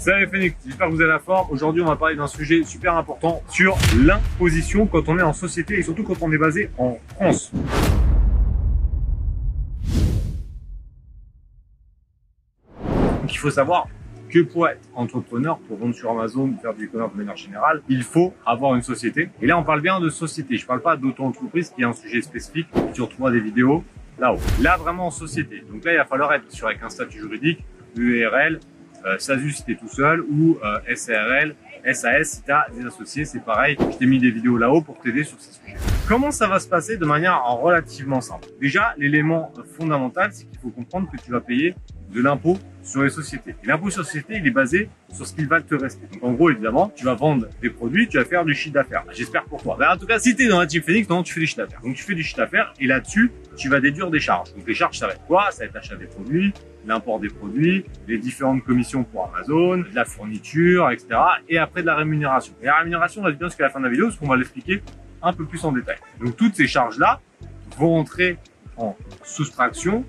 Salut Phoenix, j'espère que vous avez la forme. Aujourd'hui, on va parler d'un sujet super important sur l'imposition quand on est en société et surtout quand on est basé en France. Donc il faut savoir que pour être entrepreneur, pour vendre sur Amazon, faire du e-commerce de manière générale, il faut avoir une société. Et là, on parle bien de société. Je parle pas d'auto-entreprise qui est un sujet spécifique. Tu retrouveras des vidéos là-haut. Là, vraiment en société. Donc là, il va falloir être sur avec un statut juridique, URL, SASU si t'es tout seul ou euh, SARL, SAS si t'as des associés, c'est pareil. Je t'ai mis des vidéos là-haut pour t'aider sur ces sujets. Comment ça va se passer de manière relativement simple? Déjà, l'élément fondamental, c'est qu'il faut comprendre que tu vas payer de l'impôt sur les sociétés. Et l'impôt sur les sociétés, il est basé sur ce qu'il va te rester. Donc en gros, évidemment, tu vas vendre des produits, tu vas faire du chiffre d'affaires. J'espère pour toi. Ben, en tout cas, si tu es dans la team Phoenix, non, tu fais du chiffre d'affaires. Donc tu fais du chiffre d'affaires et là-dessus, tu vas déduire des charges. Donc les charges, ça va être quoi? Ça va être l'achat des produits, l'import des produits, les différentes commissions pour Amazon, la fourniture, etc. Et après de la rémunération. Et la rémunération, on va dire jusqu'à la fin de la vidéo, parce qu'on va l'expliquer un peu plus en détail. Donc toutes ces charges-là vont entrer en soustraction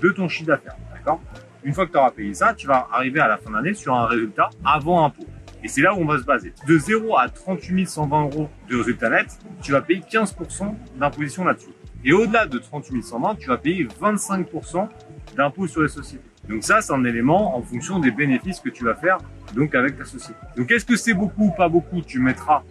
de ton chiffre d'affaires. D'accord? Une fois que tu auras payé ça, tu vas arriver à la fin d'année sur un résultat avant impôt. Et c'est là où on va se baser. De 0 à 38 120 euros de résultat net, tu vas payer 15% d'imposition là-dessus. Et au-delà de 38 120, tu vas payer 25% d'impôt sur les sociétés. Donc ça, c'est un élément en fonction des bénéfices que tu vas faire donc avec ta société. Donc est-ce que c'est beaucoup ou pas beaucoup Tu mettras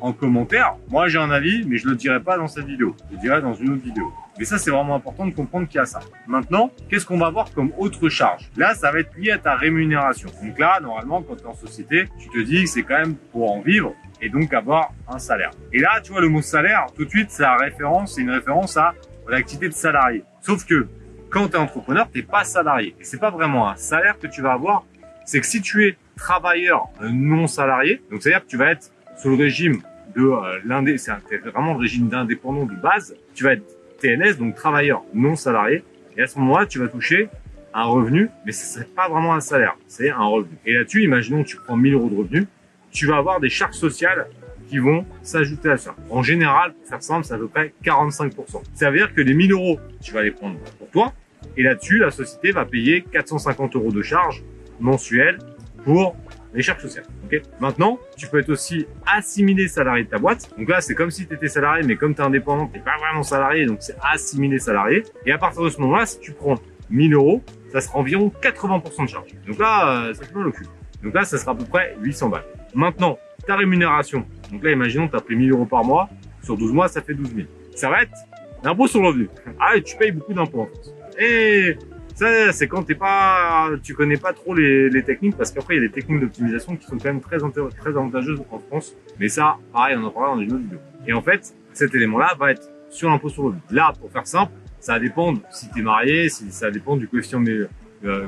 en commentaire. Moi, j'ai un avis, mais je le dirai pas dans cette vidéo. Je le dirai dans une autre vidéo. Mais ça, c'est vraiment important de comprendre qu'il y a ça. Maintenant, qu'est-ce qu'on va voir comme autre charge? Là, ça va être lié à ta rémunération. Donc là, normalement, quand tu es en société, tu te dis que c'est quand même pour en vivre et donc avoir un salaire. Et là, tu vois, le mot salaire, tout de suite, c'est la référence, c'est une référence à l'activité de salarié. Sauf que quand tu es entrepreneur, tu pas salarié. Et c'est pas vraiment un salaire que tu vas avoir. C'est que si tu es travailleur non salarié, donc c'est-à-dire que tu vas être sous le régime de euh, l'indé, c'est vraiment le régime d'indépendant de base, tu vas être TNS, donc travailleur non salarié, et à ce moment-là, tu vas toucher un revenu, mais ce serait pas vraiment un salaire, c'est un revenu. Et là-dessus, imaginons que tu prends 1000 euros de revenus, tu vas avoir des charges sociales qui vont s'ajouter à ça. En général, pour faire simple, c'est à peu près 45%. Ça veut dire que les 1000 euros, tu vas les prendre pour toi, et là-dessus, la société va payer 450 euros de charges mensuelles pour les charges sociales. ok? Maintenant, tu peux être aussi assimilé salarié de ta boîte. Donc là, c'est comme si tu étais salarié, mais comme tu es indépendant, tu pas vraiment salarié, donc c'est assimilé salarié. Et à partir de ce moment-là, si tu prends 1000 euros, ça sera environ 80% de charge. Donc là, euh, ça te le cul. Donc là, ça sera à peu près 800 balles. Maintenant, ta rémunération. Donc là, imaginons tu as pris 1000 euros par mois. Sur 12 mois, ça fait 12 000. Ça va être l'impôt sur le revenu. Ah, tu payes beaucoup d'impôts en France. Et ça, c'est quand t'es pas, tu connais pas trop les, techniques, parce qu'après, il y a des techniques d'optimisation qui sont quand même très, très avantageuses en France. Mais ça, pareil, on en parlera dans une autre vidéo. Et en fait, cet élément-là va être sur l'impôt sur le revenu. Là, pour faire simple, ça va dépendre si tu es marié, si ça dépend du coefficient, euh, euh,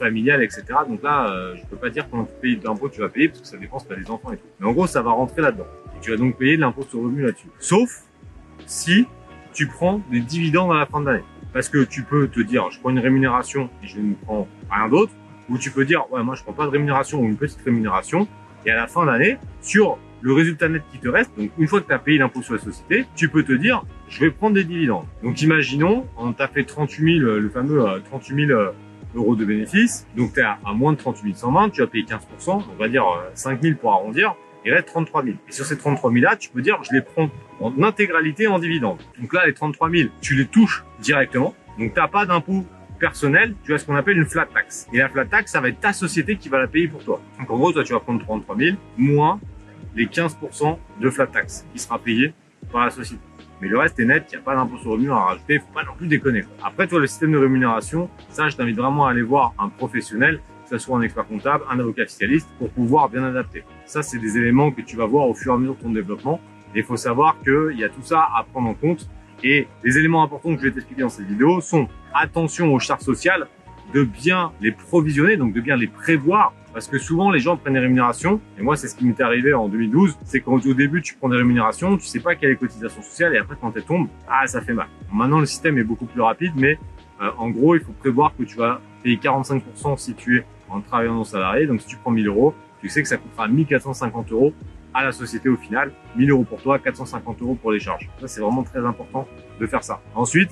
familial, etc. Donc là, euh, je peux pas dire combien tu payes d'impôt tu vas payer, parce que ça dépend si tu as des enfants et tout. Mais en gros, ça va rentrer là-dedans. Et tu vas donc payer de l'impôt sur le revenu là-dessus. Sauf si tu prends des dividendes à la fin de l'année. Parce que tu peux te dire, je prends une rémunération et je ne prends rien d'autre. Ou tu peux dire, ouais, moi, je prends pas de rémunération ou une petite rémunération. Et à la fin d'année, sur le résultat net qui te reste, donc une fois que tu as payé l'impôt sur la société, tu peux te dire, je vais prendre des dividendes. Donc imaginons, on t'a fait 38 000, le fameux 38 euh, 000 euh, euros de bénéfices. Donc tu es à moins de 38 120, tu as payé 15%, on va dire 5 euh, 000 pour arrondir il reste 33 000. Et sur ces 33 000 là, tu peux dire, je les prends en intégralité en dividende. Donc là, les 33 000, tu les touches directement. Donc t'as pas d'impôt personnel, tu as ce qu'on appelle une flat tax. Et la flat tax, ça va être ta société qui va la payer pour toi. Donc en gros, toi, tu vas prendre 33 000 moins les 15% de flat tax qui sera payé par la société. Mais le reste est net, il n'y a pas d'impôt sur le revenu à rajouter, faut pas non plus déconner. Après, toi, le système de rémunération, ça, je t'invite vraiment à aller voir un professionnel que ce soit un expert comptable, un avocat fiscaliste, pour pouvoir bien adapter. Ça, c'est des éléments que tu vas voir au fur et à mesure de ton développement. Et il faut savoir qu'il y a tout ça à prendre en compte. Et les éléments importants que je vais t'expliquer dans cette vidéo sont attention aux charges sociales, de bien les provisionner, donc de bien les prévoir, parce que souvent les gens prennent des rémunérations, et moi c'est ce qui m'est arrivé en 2012, c'est qu'au début tu prends des rémunérations, tu sais pas quelle est cotisation sociale, et après quand elles tombent, ah ça fait mal. Maintenant le système est beaucoup plus rapide, mais euh, en gros il faut prévoir que tu vas payer 45% si tu es en travaillant non salarié. Donc si tu prends 1000 euros, tu sais que ça coûtera 1450 euros à la société au final. 1000 euros pour toi, 450 euros pour les charges. Ça, c'est vraiment très important de faire ça. Ensuite,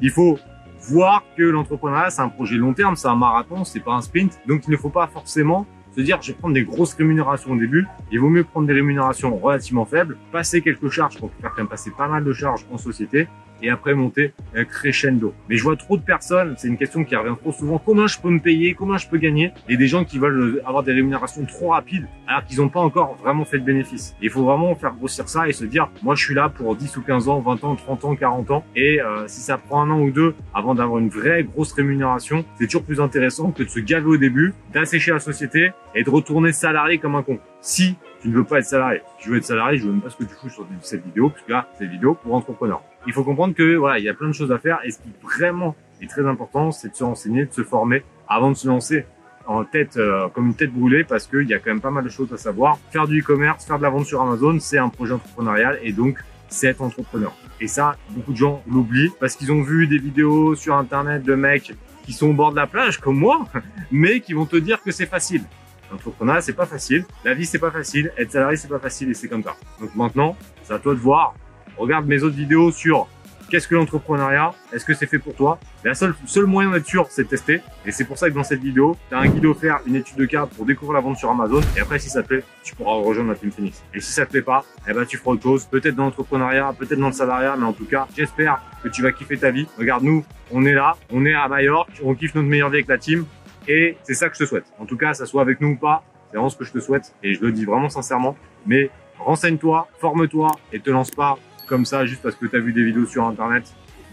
il faut voir que l'entrepreneuriat, c'est un projet long terme, c'est un marathon, c'est pas un sprint. Donc, il ne faut pas forcément se dire, je vais prendre des grosses rémunérations au début. Il vaut mieux prendre des rémunérations relativement faibles, passer quelques charges pour faire quand même passer pas mal de charges en société et après monter euh, crescendo. Mais je vois trop de personnes, c'est une question qui revient trop souvent, comment je peux me payer, comment je peux gagner? Et des gens qui veulent avoir des rémunérations trop rapides alors qu'ils n'ont pas encore vraiment fait de bénéfice. Il faut vraiment faire grossir ça et se dire, moi je suis là pour 10 ou 15 ans, 20 ans, 30 ans, 40 ans et euh, si ça prend un an ou deux avant d'avoir une vraie grosse rémunération, c'est toujours plus intéressant que de se gaver au début, d'assécher la société et de retourner salarié comme un con. Si tu ne veux pas être salarié. Tu veux être salarié, je veux même pas ce que tu fous sur cette vidéo, parce que là, c'est une vidéo pour entrepreneurs. Il faut comprendre que voilà, il y a plein de choses à faire et ce qui vraiment est très important, c'est de se renseigner, de se former avant de se lancer en tête euh, comme une tête brûlée parce qu'il y a quand même pas mal de choses à savoir. Faire du e-commerce, faire de la vente sur Amazon, c'est un projet entrepreneurial et donc c'est être entrepreneur. Et ça, beaucoup de gens l'oublient parce qu'ils ont vu des vidéos sur internet de mecs qui sont au bord de la plage comme moi, mais qui vont te dire que c'est facile. L'entrepreneuriat, c'est pas facile. La vie, c'est pas facile. Être salarié, c'est pas facile et c'est comme ça. Donc maintenant, c'est à toi de voir. Regarde mes autres vidéos sur qu'est-ce que l'entrepreneuriat, est-ce que c'est fait pour toi. La seule, seul moyen d'être sûr, c'est de tester. Et c'est pour ça que dans cette vidéo, tu as un guide offert, une étude de cas pour découvrir la vente sur Amazon. Et après, si ça te plaît, tu pourras rejoindre la Team Phoenix. Et si ça te plaît pas, eh ben, tu feras autre chose. Peut-être dans l'entrepreneuriat, peut-être dans le salariat, mais en tout cas, j'espère que tu vas kiffer ta vie. Regarde, nous, on est là, on est à Majorque, on kiffe notre meilleure vie avec la team. Et c'est ça que je te souhaite. En tout cas, ça soit avec nous ou pas, c'est vraiment ce que je te souhaite. Et je le dis vraiment sincèrement. Mais renseigne-toi, forme-toi et te lance pas comme ça juste parce que tu as vu des vidéos sur Internet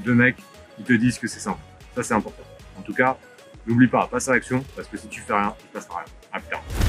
de mecs qui te disent que c'est simple. Ça, c'est important. En tout cas, n'oublie pas, passe à l'action parce que si tu fais rien, il ne passera rien. À plus tard.